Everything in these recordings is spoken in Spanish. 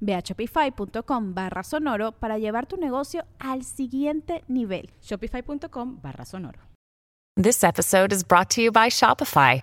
Ve a shopify.com barra sonoro para llevar tu negocio al siguiente nivel. Shopify.com barra sonoro. This episode is brought to you by Shopify.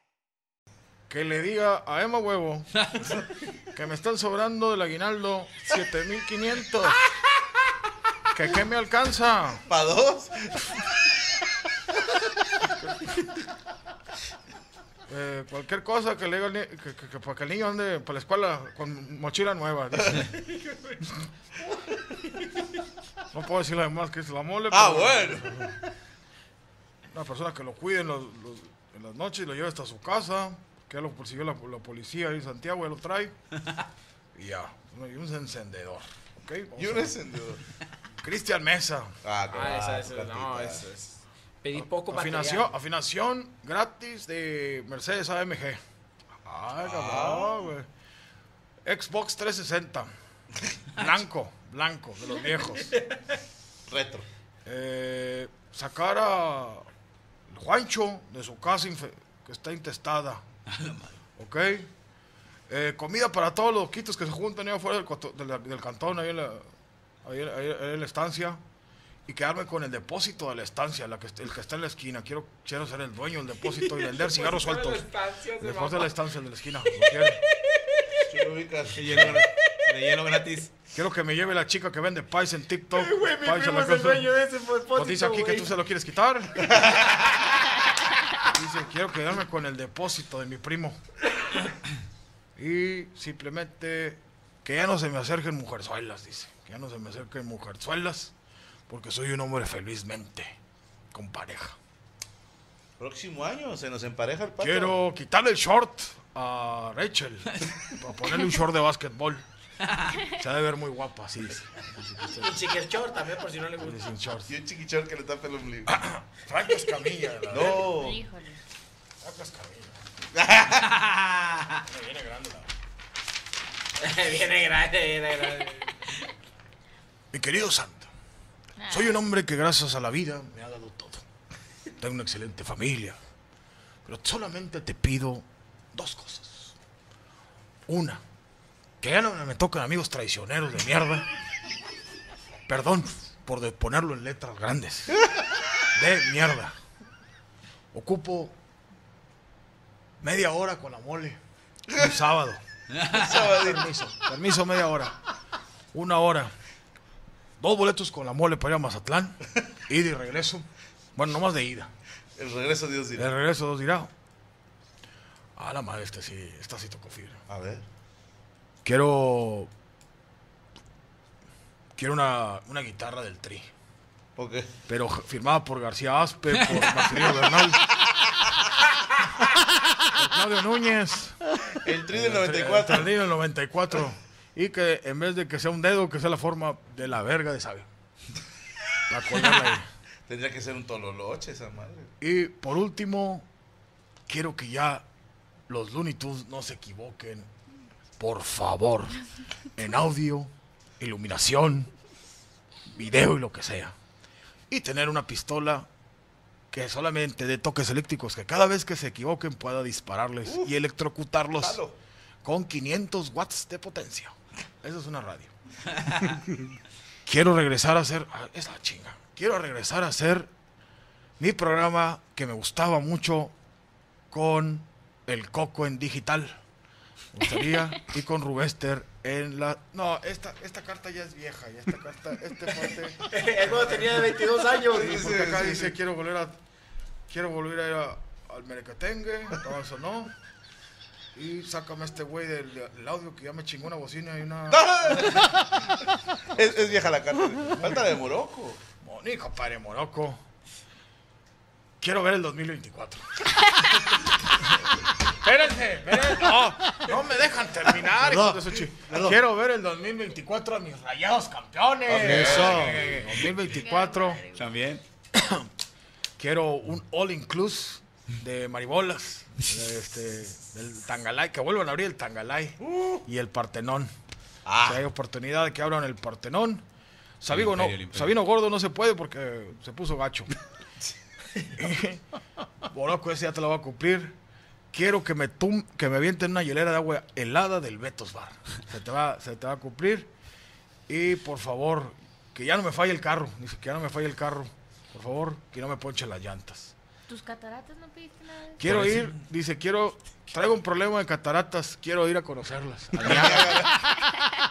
Que le diga a Emma Huevo que me están sobrando del aguinaldo 7500. Que qué me alcanza. ¿Para dos? Eh, cualquier cosa que le diga que, que- que para que el niño ande para la escuela con mochila nueva. dice. No puedo decirle además que es la mole. Ah, bueno. Una persona que lo cuide en, los- los- en las noches y lo lleve hasta su casa. Que lo persiguió la, la policía ahí en Santiago, ya lo trae. Y ya. Y un encendedor. ¿ok? Vamos Y un encendedor. Cristian Mesa. Ah, Ah, eso, eso, no, Catita. eso es. Pedí poco Afinación, material. afinación gratis de Mercedes AMG. Ay, cabrón, güey. Xbox 360. Blanco, blanco, de los viejos. Retro. Eh, sacar a Juancho de su casa que está intestada. ¿Ok? Eh, comida para todos los quitos que se juntan ahí afuera del, coto- de la- del cantón, ahí en, la, ahí, ahí- ahí en la estancia. Y quedarme con el depósito de la estancia, la que, el que está en la esquina. Quiero, quiero ser el dueño del depósito y vender cigarros sueltos. Después de la estancia, el de la esquina. de hielo gratis. Quiero que me lleve la chica que vende pies en TikTok. Güey, mi primo la es el dueño de ese depósito, Pues dice aquí que tú se lo quieres quitar. dice, quiero quedarme con el depósito de mi primo. Y simplemente que ya no se me acerquen mujerzuelas, dice. Que ya no se me acerquen mujerzuelas, porque soy un hombre felizmente con pareja. Próximo año se nos empareja el pato. Quiero quitarle el short a Rachel, para ponerle un short de básquetbol. Se ha de ver muy guapa, sí. dice. Y chicken short también, por si no le gusta. Sin shorts. Y un chiquichón que le tapa el ombligo. Franco Escamilla. la No. Franco Escamilla. Me viene grande la- viene grande, viene grande. Mi querido Santo, soy un hombre que gracias a la vida me ha dado todo. Tengo una excelente familia, pero solamente te pido dos cosas. Una, que ya no me toquen amigos traicioneros de mierda. Perdón por ponerlo en letras grandes. De mierda. Ocupo media hora con la mole. Un sábado. Permiso, permiso media hora. Una hora. Dos boletos con la mole para ir a Mazatlán. Ida y regreso. Bueno, nomás de ida. El regreso Dios dirá. regreso dos dirá. Ah, la madre, este sí, esta sí tocó fibra. A ver. Quiero. Quiero una, una guitarra del tri. ¿Por qué? Pero firmada por García Aspe, por Marcelino Bernal. por Claudio Núñez. El tri del El 94. tri del 94. Y que en vez de que sea un dedo, que sea la forma de la verga de sabio. Para colgarla ahí. Tendría que ser un tololoche esa madre. Y por último, quiero que ya los Looney Tunes no se equivoquen. Por favor. En audio, iluminación, video y lo que sea. Y tener una pistola que solamente de toques eléctricos, que cada vez que se equivoquen pueda dispararles y electrocutarlos con 500 watts de potencia. Eso es una radio. Quiero regresar a hacer, ah, esa chinga, quiero regresar a hacer mi programa que me gustaba mucho con el Coco en digital. Gustaría y con Rubester en la... No, esta, esta carta ya es vieja, ya esta carta, este parte... Es cuando tenía 22 años. Porque acá dice quiero volver a quiero volver a ir a- al Merequetengue, todo eso no. Y sácame a este güey del, del audio que ya me chingó una bocina y una. Es, es vieja la carta. Falta de Morocco. Moni, compadre Morocco. Quiero ver el 2024. Espérense, espérense. No, no me dejan terminar, Quiero ver el 2024 a mis rayados campeones. Eso. Eh, 2024. También. Quiero un all inclusive de maribolas. Este, del Tangalay, que vuelvan a abrir el Tangalay y el Partenón. Si hay oportunidad de que abran el Partenón. Sabino, no. Sabino Gordo no se puede porque se puso gacho. Boroco, ese ya te lo va a cumplir. Quiero que me tum que me avienten una hielera de agua helada del Betos Bar. Se te va, se te va a cumplir. Y por favor, que ya no me falle el carro. Dice que ya no me falle el carro. Por favor, que no me ponche las llantas. ¿Tus cataratas no pediste nada? de? Quiero Por eso- ir, dice, quiero, traigo un problema de cataratas, quiero ir a conocerlas.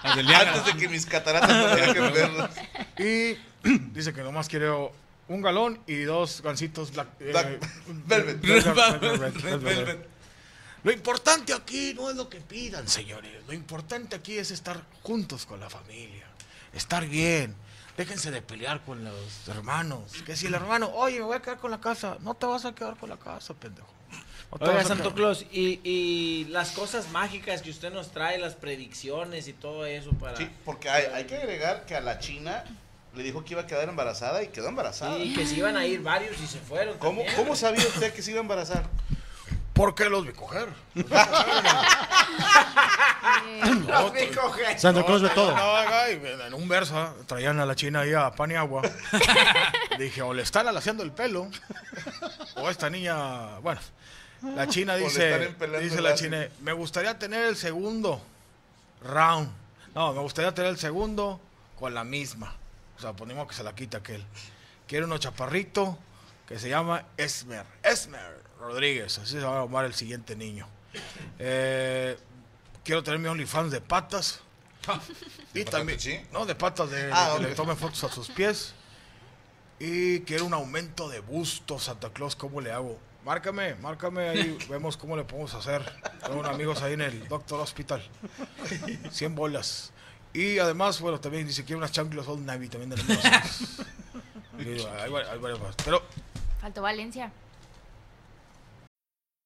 Antes de que mis cataratas no tengan que verlas. y dice que nomás quiero un galón y dos gancitos black, eh, Black- Velvet. Velvet, Velvet, Red Velvet. Velvet. Lo importante aquí no es lo que pidan, señores. Lo importante aquí es estar juntos con la familia, estar bien. Déjense de pelear con los hermanos. Que si el hermano, oye, me voy a quedar con la casa, no te vas a quedar con la casa, pendejo. No te Oiga, vas a Santo quedar. Claus, y, y las cosas mágicas que usted nos trae, las predicciones y todo eso para... Sí, porque hay, hay que agregar que a la China le dijo que iba a quedar embarazada y quedó embarazada. Sí, que se iban a ir varios y se fueron ¿Cómo, también. ¿Cómo sabía usted que se iba a embarazar? ¿Por qué los vi coger? Los vi coger. Santa Claus ve todo. Y en un verso ¿ah? traían a la china ahí a pan y agua. Dije, o le están alaciando el pelo, o esta niña, bueno, la china dice, dice la china, me gustaría tener el segundo round. No, me gustaría tener el segundo con la misma. O sea, ponemos que se la quita aquel. Quiero uno chaparrito que se llama Esmer. Esmer Rodríguez, así se va a llamar el siguiente niño. Eh, quiero tener mi OnlyFans de patas. Y ¿De también, sí? no, de patas, de, Ah, de que le tomen fotos a sus pies. Y quiero un aumento de busto, Santa Claus, ¿cómo le hago? Márcame, márcame ahí, vemos cómo le podemos hacer. Tengo unos amigos ahí en el Doctor Hospital. 100 bolas. Y además, bueno, también dice quiero unas chanclas Old Navy también de más. Pero Faltó Valencia.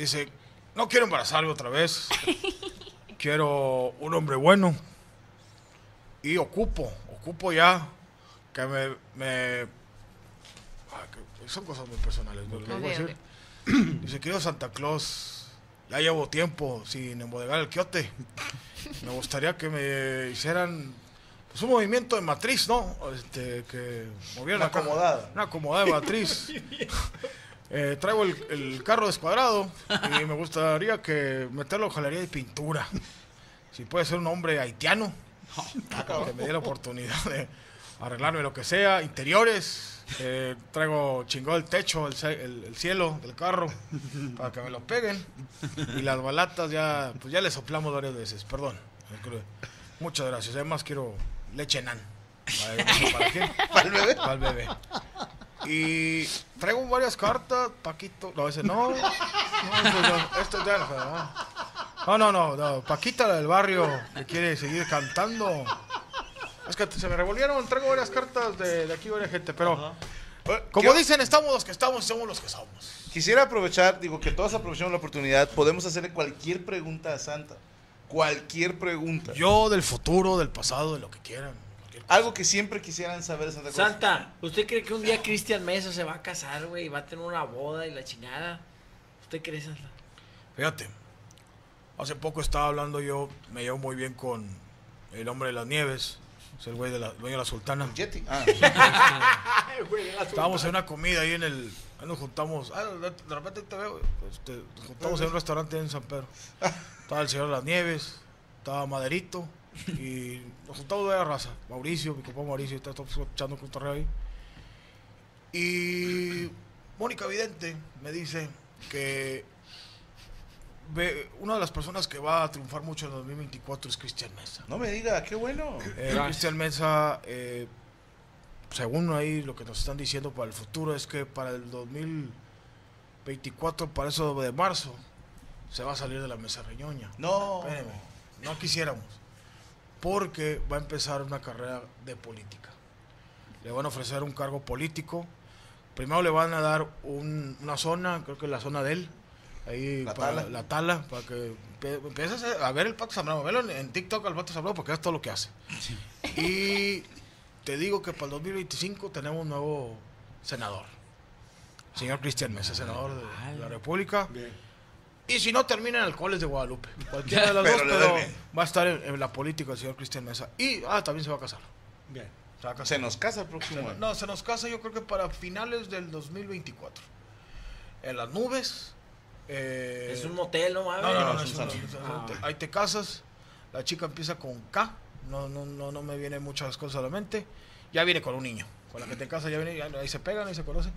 Dice, no quiero embarazarme otra vez. Quiero un hombre bueno. Y ocupo, ocupo ya que me... me ah, que son cosas muy personales. ¿no? Voy a. Dice, querido Santa Claus, ya llevo tiempo sin embodegar el quiote. Me gustaría que me hicieran pues, un movimiento de matriz, ¿no? Este, que movieran Una acomodada. Una acomodada de matriz. Eh, traigo el, el carro descuadrado y me gustaría que meterlo en jalería y pintura. Si puede ser un hombre haitiano, que me dé la oportunidad de arreglarme lo que sea, interiores. eh, traigo chingó el techo, el, el- el cielo del carro para que me lo peguen. Y las balatas ya, pues ya le soplamos varias veces, perdón. Muchas gracias. Además quiero leche nan. ¿Para, ¿para quién? ¿Para el bebé? Para el bebé. Y traigo varias cartas, Paquito. No, ese no. No, este no, este ya no. No, no, no, no. Paquita la del barrio que quiere seguir cantando. Es que se me revolvieron, traigo varias cartas de, de aquí, varias gente, pero como ¿Qué- dicen, estamos los que estamos somos los que somos. Quisiera aprovechar, digo que todos aprovechamos la oportunidad. Podemos hacerle cualquier pregunta a Santa. Cualquier pregunta. Yo del futuro, del pasado, de lo que quieran. Algo que siempre quisieran saber de Santa Claus. Santa, ¿usted cree que un día Cristian Mesa se va a casar, güey? Y va a tener una boda y la chingada. ¿Usted cree, Santa? Fíjate, hace poco estaba hablando yo, me llevo muy bien con el hombre de las nieves, es el güey de la, dueño de la sultana. Yeti. Ah. Estábamos en una comida ahí en el. ahí nos juntamos. Ah, de, repente te veo. este, nos juntamos en un restaurante en San Pedro. Estaba el señor de las nieves, estaba Maderito. Y nos juntamos de la raza. Mauricio, mi compa Mauricio, está echando un cotorreo ahí. Y Mónica Vidente me dice que ve, una de las personas que va a triunfar mucho en 2024 es Cristian Mesa. No me diga, qué bueno. Eh, Cristian Mesa, eh, según ahí lo que nos están diciendo para el futuro, es que para el 2024, para eso de marzo, se va a salir de la mesa reñoña. No. Espéreme, no quisiéramos. Porque va a empezar una carrera de política. Le van a ofrecer un cargo político. Primero le van a dar un- una zona, creo que es la zona de él. Ahí La para tala. la tala, para que empieces a ver el Pato Zambrano. Velo en, en TikTok al Pato Zambrano porque es todo lo que hace. Y te digo que para el 2025 tenemos un nuevo senador. Señor Cristian Mesa, senador de la República. Y si no, termina en Alcoholes de Guadalupe. Cualquiera de las Pero dos, pero va a estar en, en la política el señor Cristian Mesa. Y ah, también se va a casar. Bien. Se va a casar. Se nos casa el próximo año. No, se nos casa yo creo que para finales del 2024. En las nubes. eh, Es un motel, ¿no mames? no, no, no, es un un- Ah. Ahí te casas, la chica empieza con K, no, no, no, no me vienen muchas cosas a la mente. Ya viene con un niño, con la que te casas ya viene, ya- ahí se pegan, ahí se conocen.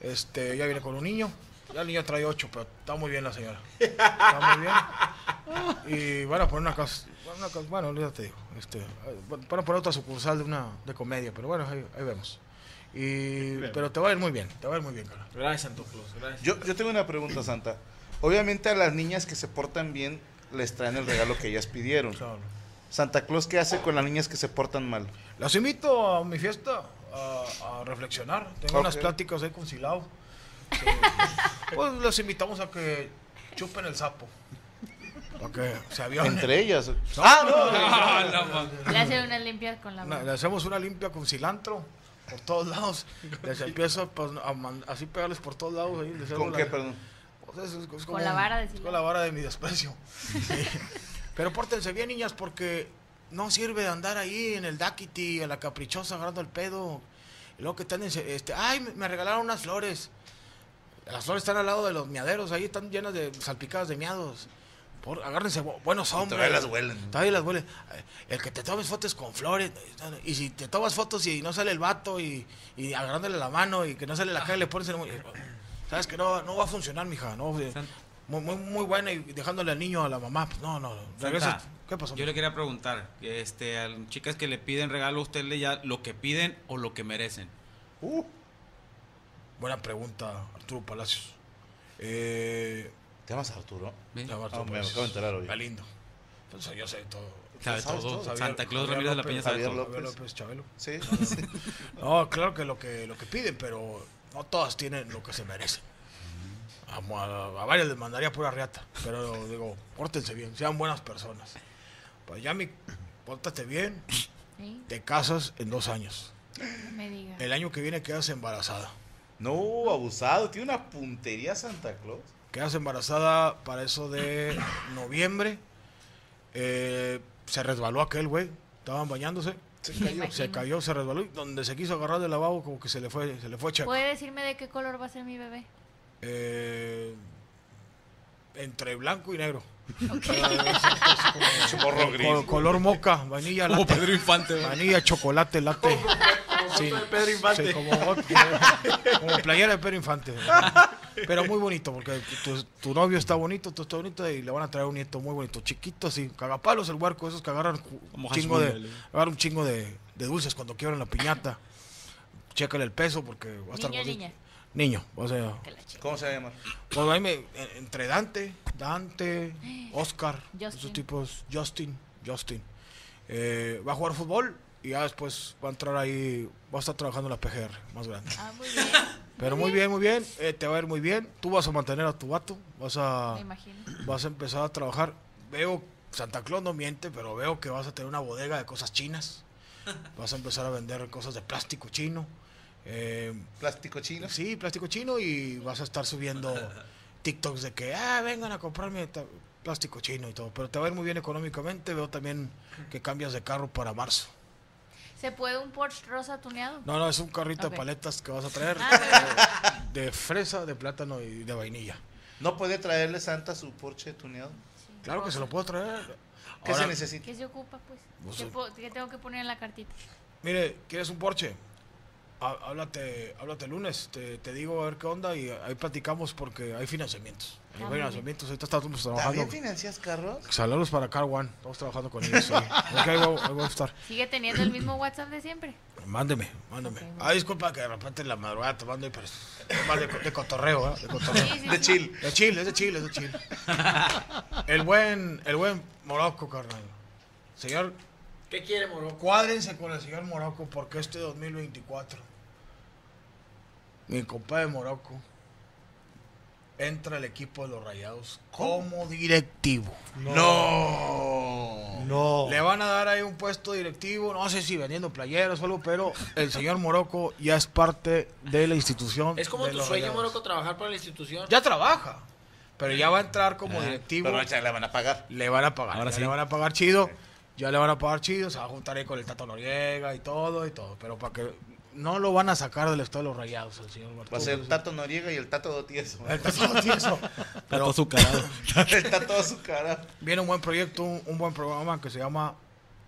Este, ya viene con un niño, ya el niño trae ocho, pero está muy bien la señora. Está muy bien. Y van a poner una casa, una casa- bueno, ya te digo, este, van a poner otra sucursal de una de comedia, pero bueno, ahí, ahí vemos. Y, pero te va a ir muy bien, te va a ir muy bien, cara. Gracias, Santo Claus. Gracias. Yo, yo tengo una pregunta, Santa. Obviamente a las niñas que se portan bien les traen el regalo que ellas pidieron. Claro. Santa Claus, ¿qué hace con las niñas que se portan mal? Las invito a mi fiesta a, a reflexionar. Tengo unas Ok. pláticas ahí con Silao. Pues los invitamos a que chupen el sapo. Se. Entre ellas. Ah, no. Le hacen unas limpias con la Una- mano. le hacemos una limpia con cilantro por todos lados. Les empiezo pues, a man- así pegarles por todos lados. Ahí, les ¿Con la- qué, perdón? pues, es- es como Con la vara de cilantro. Con la vara de mi desprecio. Sí. Pero pórtense bien, niñas, porque no sirve de andar ahí en el Daquiti, en la caprichosa, agarrando el pedo. Y luego que están, en este, ay, me- me regalaron unas flores. Las flores están al lado de los miaderos, ahí están llenas de salpicadas de miados. Por, agárrense bu- buenos hombres. todavía las huelen. Todavía las huelen. El que te tomes fotos con flores. Y si te tomas fotos y no sale el vato y, y agarrándole la mano y que no sale la cara y le pones el... Sabes que no, no va a funcionar, mija. No, muy, muy, muy buena y dejándole al niño a la mamá. No, no. Regresa. ¿Qué pasó? Yo le quería preguntar, que, este, a las chicas que le piden regalo, ¿usted le ya lo que piden o lo que merecen? Uh, Buena pregunta, Arturo Palacios. Eh, ¿Te llamas Arturo? ¿Bien? se llama Ah, Arturo me acabo de enterar hoy. Galindo. Entonces yo sé todo. Sabe ¿Sabes todo. todo? Santa Claus Ramírez de la Peña sabe Javier todo. López. Chabelo. Sí. No, claro que lo que lo que piden, pero no todas tienen lo que se merecen. A, a- a varias les mandaría pura riata, pero digo, pórtense bien, sean buenas personas. Pues ya mi, pórtate bien, Sí, te casas en dos años. no me diga. El año que viene quedas embarazada. No, abusado. Tiene una puntería Santa Claus. Quedas embarazada para eso de noviembre. Eh, se resbaló aquel güey, estaban bañándose. Se cayó, se cayó, se resbaló y donde se quiso agarrar del lavabo como que se le fue, se le fue checo. ¿Puede decirme de qué color va a ser mi bebé? Eh, entre blanco y negro. Morro gris. Co- color moca, vainilla, Como latte. Pedro Infante. ¿verdad? Vainilla, chocolate, latte. Sí, Pedro Infante. sí, como, playera de Pedro Infante. Pero muy bonito, porque tu, tu novio está bonito, tú estás bonito y le van a traer un nieto muy bonito, chiquito así, cagapalos el huerco, esos que agarran ju- Como un chingo de, agarran un chingo de, de dulces cuando quiebran la piñata. Chécale el peso porque va a estar Niño o gordito. niña. Niño, o sea. ¿Cómo se va a llamar? pues ahí me, en- entre Dante, Dante, Oscar, Justin. esos tipos, Justin, Justin. Eh, va a jugar fútbol y ya después va a entrar ahí, va a estar trabajando en la PGR, más grande. Ah, muy bien. Pero muy bien, muy bien, eh, te va a ir muy bien. Tú vas a mantener a tu vato, vas a, Me imagino. vas a empezar a trabajar. Veo, Santa Claus no miente, pero veo que vas a tener una bodega de cosas chinas. Vas a empezar a vender cosas de plástico chino. Eh, ¿Plástico chino? Sí, plástico chino y vas a estar subiendo TikToks de que, ah, vengan a comprarme plástico chino y todo. Pero te va a ir muy bien económicamente. Veo también que cambias de carro para marzo. ¿Se puede un Porsche rosa tuneado? No, no, es un carrito de paletas que vas a traer Ah, de, de fresa, de plátano y de vainilla. ¿No puede traerle Santa su Porsche tuneado? Claro que se lo puedo traer. ¿Qué Ahora, se necesita? ¿Qué se ocupa, pues? No ¿Qué, qué tengo que poner en la cartita? Mire, ¿quieres un Porsche? Há- Háblate, háblate el lunes, te, te digo a ver qué onda y ahí platicamos porque hay financiamientos. Hay Ah, financiamientos, ahorita estamos trabajando. ¿También financias carros? Saludos para Car One, estamos trabajando con ellos. sí. Ok, ahí voy, ahí voy a estar. ¿Sigue teniendo el mismo WhatsApp de siempre? Mándeme, mándeme. Ok, bueno. Ah, disculpa que de repente en la madrugada te mando, pero es más de, de cotorreo, ¿eh? De cotorreo. Sí, sí, De sí. chill. De Chile, es de Chile, es de Chile. El buen, el buen Morocco, carnal. Señor, ¿Qué quiere Morocco? cuádrense con el señor Morocco porque este 2024, mi compadre Morocco, entra al equipo de los Rayados como directivo. No. No. Le van a dar ahí un puesto directivo, no sé si vendiendo playeras o algo, pero el señor Morocco ya es parte de la institución. Es como de tu los sueño, Rayados. Morocco, trabajar para la institución. Ya trabaja, pero ya va a entrar como directivo. Pero ya le van a pagar. Le van a pagar, Ahora ya sí. le van a pagar chido. Ya le van a pagar chido, se va a juntar ahí con el Tato Noriega y todo y todo. Pero para que no lo van a sacar del estado de los rayados, el señor Va a Bartolo. ser Tato Noriega y el Tato Dotieso. El Tato Tieso. Pero azucarado. el Tato Azucara. Viene un buen proyecto, un, un buen programa que se llama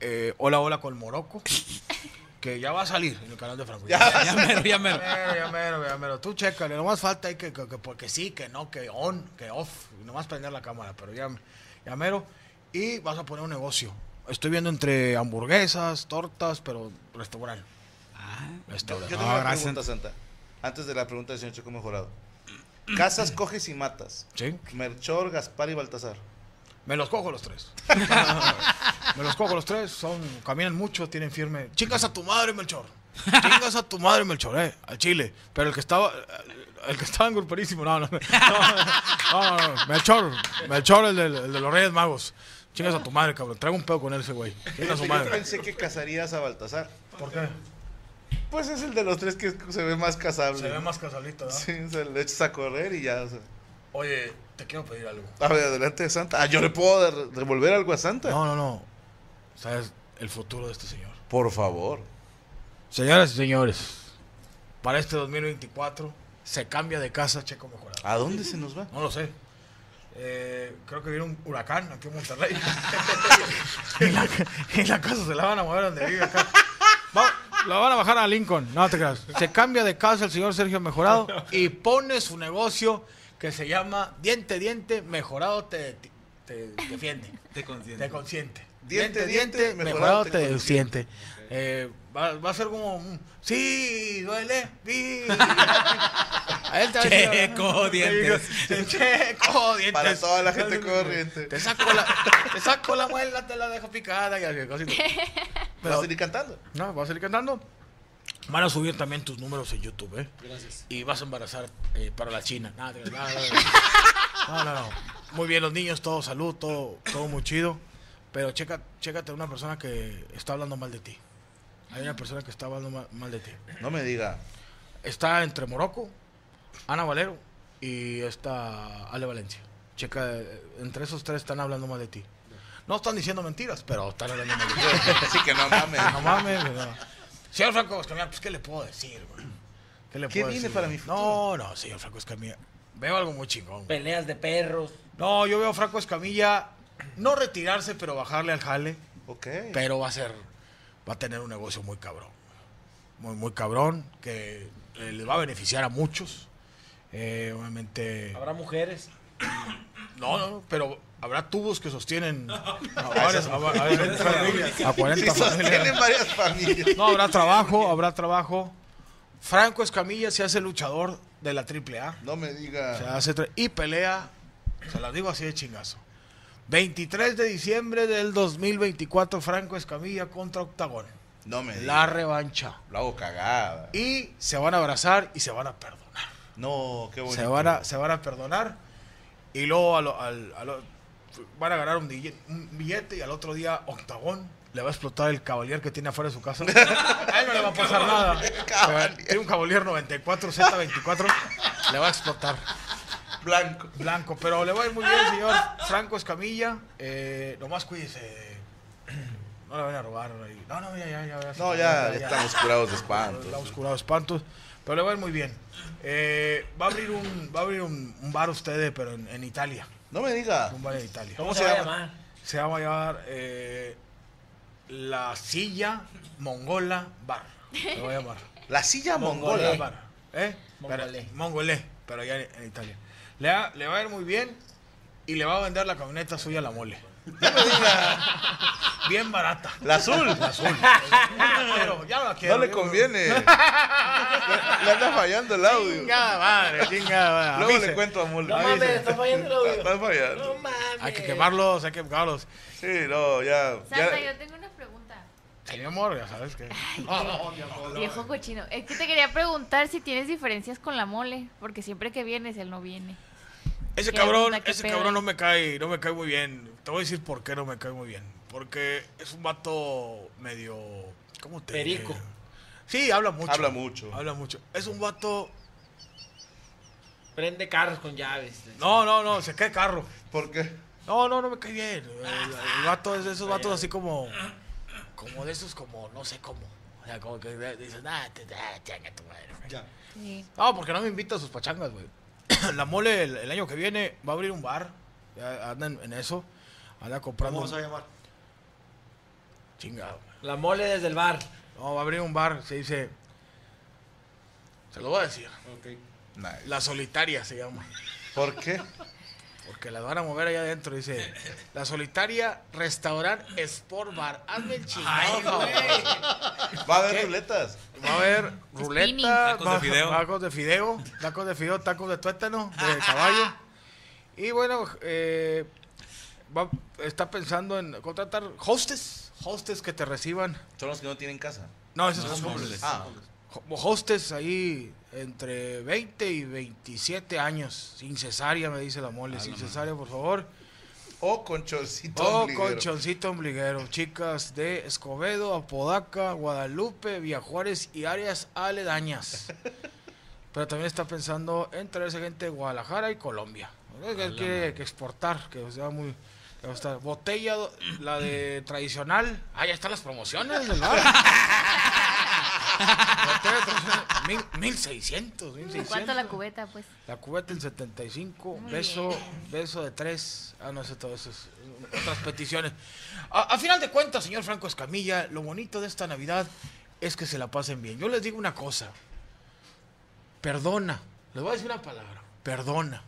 eh, Hola Hola con Morocco. Que ya va a salir en el canal de Franco. Ya. ya mero, ya mero. ya mero, ya mero. Tú chécale, nomás falta ahí que, que, que porque sí, que no, que on, que off, nomás prender la cámara, pero ya, ya mero. Y vas a poner un negocio. Estoy viendo entre hamburguesas, tortas, pero restaurante. Ah, Restaurante. Yo tengo No, una gracias. pregunta, Santa. Antes de la pregunta del señor Choco Mejorado. Casas, coges y matas. Sí. Merchor, Gaspar y Baltasar. Me los cojo los tres. Me los cojo los tres, son, caminan mucho, tienen firme. Chingas a tu madre, Melchor. Chingas a tu madre, Melchor, eh, al chile. Pero el que estaba, el que estaba en gruperísimo, no, no, no, no, no, no. Melchor, Melchor, el, de los Reyes Magos. Chingas a tu madre, cabrón. Traigo un pedo con él ese güey. Chingas a su Yo pensé que casarías a Baltasar. ¿Por qué? Pues es el de los tres que se ve más casable. Se ve más casalito, ¿verdad? Sí, se le echas a correr y ya. o sea. Oye, te quiero pedir algo. A ver, adelante de Santa. Ah, yo le puedo de- devolver algo a Santa. No, no, no. ¿Sabes el futuro de este señor? Por favor. Señoras y señores, para este 2024 se cambia de casa Checo Mejorado. ¿A dónde se nos va? No lo sé. Eh, creo que viene un huracán aquí en Monterrey. y, la, y la casa se la van a mover donde vive acá. La van a bajar a Lincoln, no te creas. Se cambia de casa el señor Sergio Mejorado y pone su negocio que se llama Diente, Diente, Mejorado te, te defiende, Te consiente. te consiente. Diente, Diente, Mejorado Mejorado te te consiente. Eh, va, va a ser como, sí, duele, sí. A él te va a decir, Checo, dientes. Checo, dientes. Para toda la gente corriente. Te saco la, te saco la muela, te la dejo picada y así. ¿Vas a seguir cantando? No, vas a seguir cantando. Van a subir también tus números en YouTube, ¿eh? Gracias. Y vas a embarazar eh, para la China. Nada, no, no, no. No, no, no. Muy bien, los niños, todo salud, todo, todo muy chido. Pero checa, chécate una persona que está hablando mal de ti. Hay una persona que está hablando ma- mal de ti. No me diga. Está entre Morocco, Ana Valero y está Ale Valencia. Checa, entre esos tres están hablando mal de ti. No están diciendo mentiras, pero están hablando mal de ti. Así que no mames. No mames, no. Señor Franco Escamilla, pues ¿qué le puedo decir, güey? ¿Qué le ¿Qué puedo viene decir? para mi futuro? No, no, señor Franco Escamilla. Veo algo muy chingón. güey. Peleas de perros. No, yo veo a Franco Escamilla no retirarse, pero bajarle al jale. Ok. Pero va a ser, va a tener un negocio muy cabrón. muy, muy cabrón, que eh, les va a beneficiar a muchos. Eh, obviamente. Habrá mujeres. No, no, pero habrá tubos que sostienen a, varias- a- a- a- a 40 Sí, familias. varias familias. No, habrá trabajo, habrá trabajo. Franco Escamilla se hace luchador de la AAA. No me diga. Se hace tra- y pelea, se las digo así de chingazo. 23 de diciembre del 2024, Franco Escamilla contra Octagón. No me. La revancha. Lo hago cagada. Y se van a abrazar y se van a perdonar. No, qué bonito. Se van a, se van a perdonar. Y luego a lo- al- a lo- van a ganar un billete, un billete y al otro día Octagón le va a explotar el Cavalier que tiene afuera de su casa. A él no le va a pasar nada. Tiene un Cavalier 94 Z24. Le va a explotar. Blanco. Blanco, pero le va a ir muy bien, señor Franco Escamilla. Eh, nomás cuídese. No le vayan a robar. ahí. No, no, ya, ya, ya. No, ya, ya estamos curados de espantos. Estamos curados de espantos. Pero le va a ir muy bien. Eh, va a abrir un, va a abrir un, un bar usted, pero en, en Italia. No me diga. Un bar en Italia. ¿Cómo se va a llamar? Se va a llamar eh, La Silla Mongola Bar. Se va a llamar. La silla Mongola mongola. Bar. ¿Eh? Mongolé. Pero- Mongolé, pero allá en, en Italia. Le va, le va a ir muy bien y le va a vender la camioneta suya a la mole. Bien barata. La azul. La azul. Pero ya no la quiero. No le conviene. le, le anda fallando el audio. Chingada madre, chingada madre. Luego Avise. le cuento a Mole. No mames, está fallando el audio. Está fallando. No mames. Hay que quemarlos, hay que quemarlos. Sí, no, ya. Santa, ya. yo tengo una pregunta. Sí, mi amor, ya sabes que. Viejo cochino. Es que te quería preguntar si tienes diferencias con la mole, porque siempre que vienes él no viene. Ese ¿Qué cabrón, onda, ese pedo? cabrón no me cae, no me cae muy bien. Te voy a decir por qué no me cae muy bien. Porque es un vato medio. ¿Cómo te diré? Perico. Sí, habla mucho. Habla mucho. Habla mucho. Es un vato. Prende carros con llaves. No, no, no, se cae carro. ¿Por qué? No, no, no me cae bien. El, el vato es de esos vatos así como. Como de esos, como, no sé cómo. O sea, como que dices, nah, te, ah, chinga tu madre. güey". Sí. No, porque no me invita a sus pachangas, güey. La mole el, el año que viene va a abrir un bar. Ya anda en, en eso. Anda comprando. ¿Cómo se va a llamar? Chingado. La mole desde el bar. No, va a abrir un bar. Se dice. Se lo voy a decir. Nice. La solitaria se llama. ¿Por qué? Porque las van a mover allá adentro. Dice. La solitaria restaurant Sport Bar. Hazme el chingado. Va a haber ¿Qué? ruletas. Va a haber Spinning. ruleta, Tacos de fideo. tacos de fideo, tacos de fideo, tacos de tuétano, de caballo. Y bueno, eh, va- está pensando en contratar hostes, hostes que te reciban. Son los que no tienen casa. No, esos son homeless. homeless. Ah, Ho- Hostes ahí entre 20 y 27 años, sin cesárea, me dice la mole, sin cesárea, por favor. o con chorcito. O ombliguero. con choncito ombliguero. Chicas de Escobedo, Apodaca, Guadalupe, Villa Juárez y áreas aledañas. Pero también está pensando en traerse gente de Guadalajara y Colombia. Que él quiere que exportar, que sea muy... que Botella, la de tradicional. Ah, ya están las promociones del bar. Botella tradicional, mil, 1600, 1600. ¿Cuánto la cubeta, pues? La cubeta en 75, Muy beso, bien. beso de tres. Ah, no sé, todo eso es otras peticiones. A, a final de cuentas, señor Franco Escamilla, lo bonito de esta Navidad es que se la pasen bien. Yo les digo una cosa. Perdona. Les voy a decir una palabra. Perdona.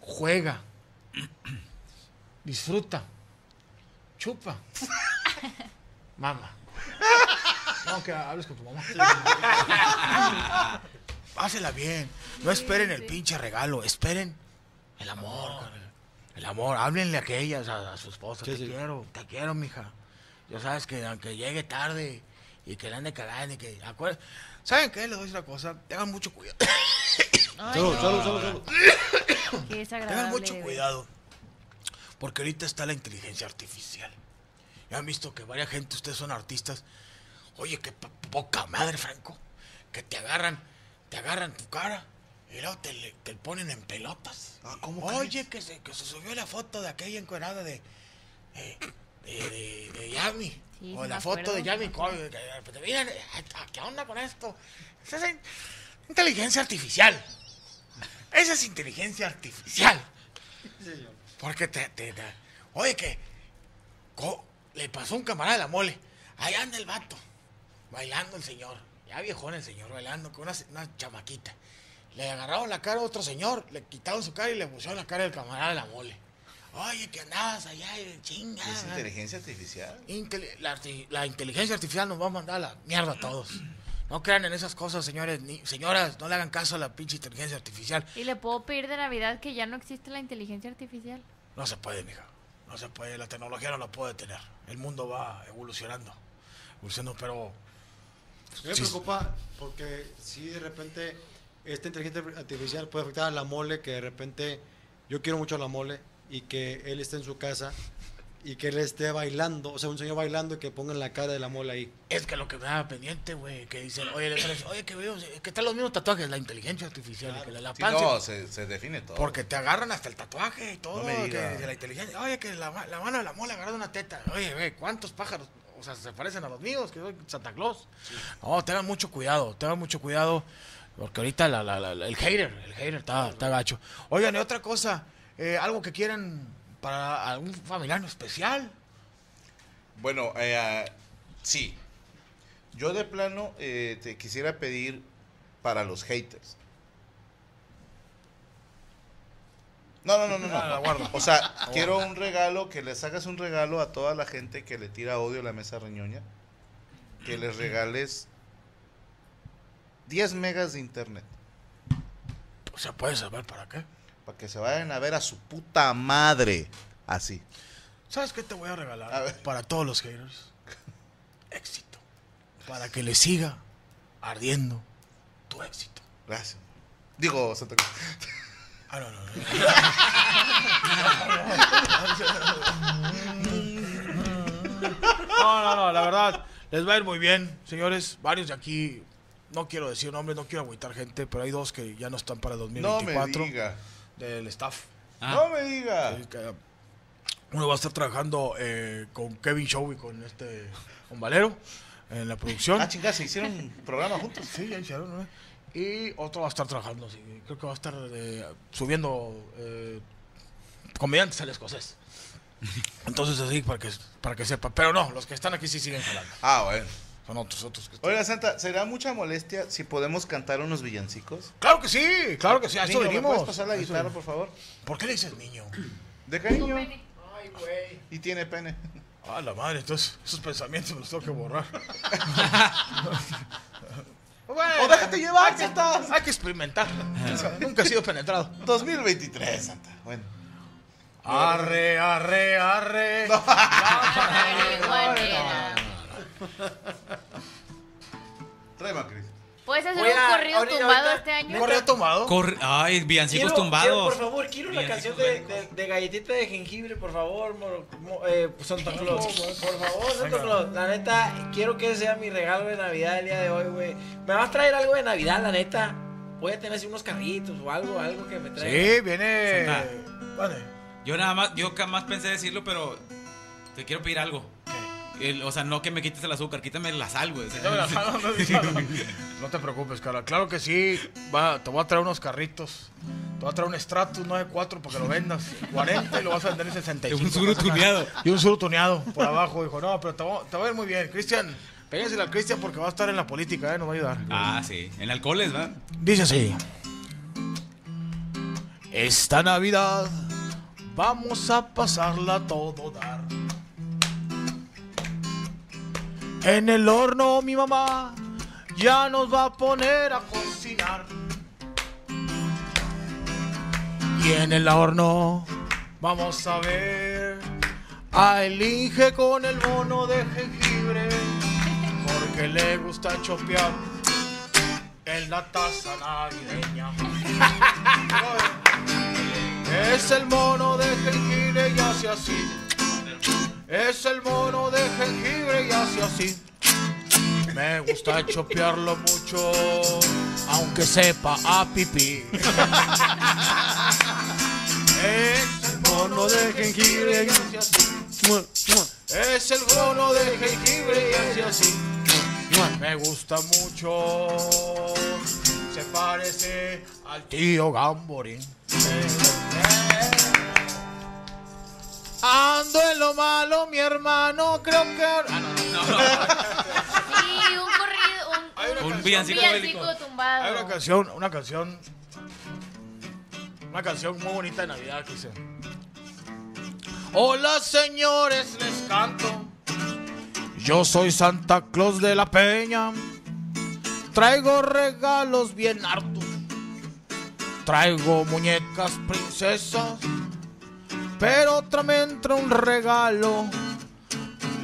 Juega. Disfruta. Chupa. Mama. No, que hables con tu mamá. Pásela bien. No esperen el pinche regalo. Esperen el amor. carnal. El amor. Háblenle a aquellas, a, a su esposa. te quiero, te quiero, mija. Yo sabes que aunque llegue tarde y que le ande cagando y que... acuer- ¿Saben qué? Les voy a decir una cosa. Tengan mucho cuidado. Ay, Salud, no. salud, salud. Tengan mucho cuidado. Porque ahorita está la inteligencia artificial. Ya han visto que varias gente, ustedes son artistas. Oye, qué po- poca madre, Franco. Que te agarran, te agarran tu cara y luego te, le- te ponen en pelotas. Ah, ¿cómo Oye, que se, que se subió la foto de aquella encuerada de, eh, de, de, de Yami. Sí, o la foto acuerdo. de Yami. Miren, eh, ¿qué onda con esto? Esa es in- inteligencia artificial. Esa es inteligencia artificial. Porque te, te- te- Oye, que. co- le pasó un camarada de la mole. Ahí anda el vato. Bailando el señor. Ya viejón el señor, bailando con una, una chamaquita. Le agarraron la cara a otro señor, le quitaron su cara y le pusieron la cara del camarada de la mole. Oye, que andabas allá y chinga. Es inteligencia artificial. La, arti- la inteligencia artificial nos va a mandar a la mierda a todos. No crean en esas cosas, señores. Ni, señoras, no le hagan caso a la pinche inteligencia artificial. Y le puedo pedir de Navidad que ya no existe la inteligencia artificial. No se puede, mija. No se puede. La tecnología no lo puede tener. El mundo va evolucionando. Evolucionando, pero. Me Sí. preocupa porque si de repente esta inteligencia artificial puede afectar a la mole, que de repente yo quiero mucho a la mole y que él esté en su casa y que él esté bailando, o sea, un señor bailando y que pongan la cara de la mole ahí. Es que lo que me da pendiente, güey, que dicen, oye, le traes, oye, que veo, que están los mismos tatuajes, la inteligencia artificial, y que la, la Sí, panza- no, se, se define todo. Porque te agarran hasta el tatuaje y todo, No me que de la inteligencia. Oye, que la, ma- la mano de la mole agarró una teta. Oye, güey, ¿cuántos pájaros? Sea, se parecen a los míos, que soy Santa Claus. No, tengan mucho cuidado, tengan mucho cuidado. Porque ahorita la- el hater, el hater está, está gacho. Oigan, y otra cosa, eh, algo que quieran para algún familiar especial. Bueno, eh, sí. Yo de plano eh, te quisiera pedir para los haters. No, no, no, no, no. Ah, guardo. O sea, quiero un regalo, que les hagas un regalo a toda la gente que le tira odio a la mesa reñoña. Que les regales 10 megas de internet. O sea, puedes saber para qué. Para que se vayan a ver a su puta madre. Así. ¿Sabes qué te voy a regalar? Para todos los haters. Éxito. Para que le siga ardiendo tu éxito. Gracias. Digo, Santa Cruz. Ah, no, no, No, no, no, la verdad, les va a ir muy bien, señores. Varios de aquí, no quiero decir nombres, no quiero agüitar gente, pero hay dos que ya no están para el No 2024. me diga. Del staff. No me diga. Sí, que Uno va a estar trabajando eh, con Kevin Show y con este con Valero en la producción. Ah, chingada, se hicieron un programa juntos. Sí, ya hicieron, ¿no? Y otro va a estar trabajando, sí. Creo que va a estar eh, subiendo eh, comediantes al escocés. Entonces así, para que, para que sepa. Pero no, los que están aquí sí siguen jalando. Ah, bueno. Son otros, otros que Oiga, Santa, ¿será mucha molestia si podemos cantar unos villancicos? Claro que sí, claro que sí, a eso Niño, ¿me venimos. puedes pasar la guitarra, por favor? ¿Por qué le dices niño? De cariño. Ay, güey. Y tiene pene. Ah, la madre, entonces esos pensamientos me los tengo que borrar. Bueno, O déjate llevar, ¿qué estás? Hay que experimentar. Nunca he sido penetrado. 2023, Santa. Bueno. Arre, arre, arre. Rema, Cris. ¿Puedes hacer un corrido ahorita- tumbado ahorita- este año? ¿Corrido tomado? Corre- Ay, villancicos Quiero- tumbados. quiero, por favor, quiero la canción Villancicos de, de, de galletita de jengibre, por favor, mor- mo- eh, Santa Claus. Por favor, Santa. Claus. La neta, quiero que sea mi regalo de Navidad el día de hoy, güey. ¿Me vas a traer algo de Navidad, la neta? Voy a tener así unos carritos o algo, algo que me traiga. Sí, viene. Santa. Vale. Yo nada más, yo jamás pensé decirlo, pero te quiero pedir algo. El- o sea, no que me quites el azúcar, quítame la sal, güey. O sea, Quítame la sal, no, no, no. No te preocupes, cara. Claro que sí. Va, te voy a traer unos carritos. Te voy a traer un Stratus 94 para que lo vendas. 40 y lo vas a vender en 65. Un suru tuneado. Y un suru tuneado por abajo. Dijo, no, pero te va, te va a ir muy bien. Cristian, péguensela al Cristian porque va a estar en la política, ¿eh? Nos va a ayudar. Ah, sí. En alcoholes, ¿va? Dice así. Esta Navidad vamos a pasarla todo dar. En el horno mi mamá ya nos va a poner a cocinar. Y en el horno vamos a ver a el Inge con el bono de jengibre. Porque le gusta chopear en la taza navideña. Es el mono de jengibre y hace así. Es el mono de jengibre y hace así. Me gusta chopearlo mucho, aunque sepa a pipí. Es el mono de jengibre y hace así. Es el mono de jengibre y hace así. Me gusta mucho. Se parece al tío Gamborín. Ando en lo malo, mi hermano, creo que... Ah, no, no, no. Sí, un Villancico Villancico bélico. tumbado. Hay una canción, una canción. Una canción muy bonita de Navidad que. Hola señores, les canto. Yo soy Santa Claus de la Peña. Traigo regalos bien hartos. Traigo muñecas princesas. Pero también entra un regalo.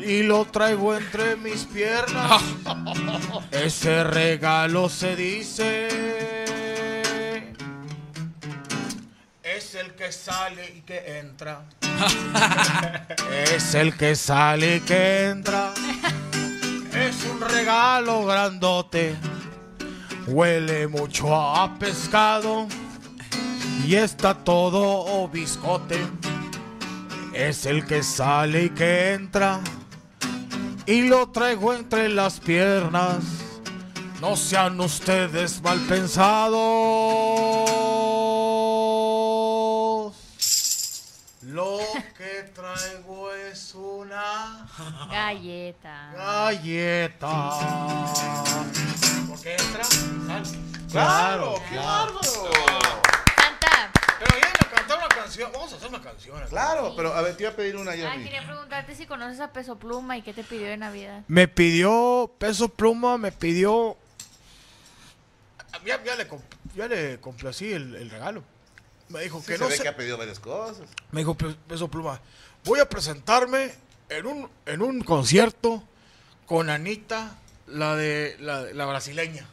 Y lo traigo entre mis piernas. Ese regalo se dice. Es el que sale y que entra. es el que sale y que entra. Es un regalo grandote. Huele mucho a pescado. Y está todo biscote. Es el que sale y que entra. Y lo traigo entre las piernas. No sean ustedes mal pensados. Lo que traigo es una Galleta. galleta. ¿Por qué entra? Claro, Claro, qué claro. Santa. Pero a cantar una canción. Vamos a hacer una canción. aquí. Claro, pero a ver, te iba a pedir una yo. Ah, quería preguntarte si conoces a Peso Pluma y qué te pidió de Navidad. Me pidió Peso Pluma, me pidió. Ya, ya le, ya le complací el, el regalo. Me dijo Sí, que se no ve sé. que ha pedido varias cosas. Me dijo Pe- Peso Pluma, voy a presentarme en un, en un concierto con Anita, la de la, la brasileña.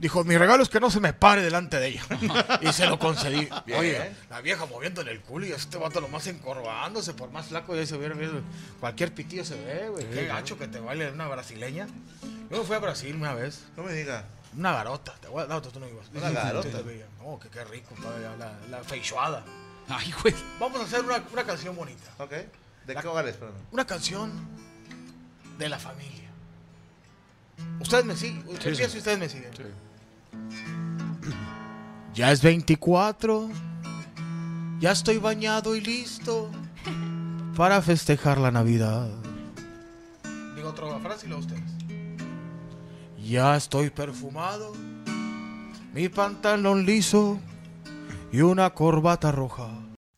Dijo, mi regalo es que no se me pare delante de ella. y se lo concedí. Bien. Oye, la vieja moviendo en el culo y este vato nomás encorvándose, por más flaco ya se hubiera visto. Cualquier pitillo se ve, güey. Qué gacho que te baile una brasileña. Yo me fui a Brasil una vez. No me diga. Una garota. Te voy a dar, tú no ibas. Una garota. No, que qué rico todavía. La, la feijoada. Ay, güey. Vamos a hacer una, una canción bonita. Ok. ¿De qué hogares? Perdón. Una canción de la familia. Ustedes me siguen. Sí, sí. y ustedes me siguen. Ya es 24. Ya estoy bañado y listo para festejar la Navidad. Digo otra frase y luego ustedes. Ya estoy perfumado. Mi pantalón liso y una corbata roja.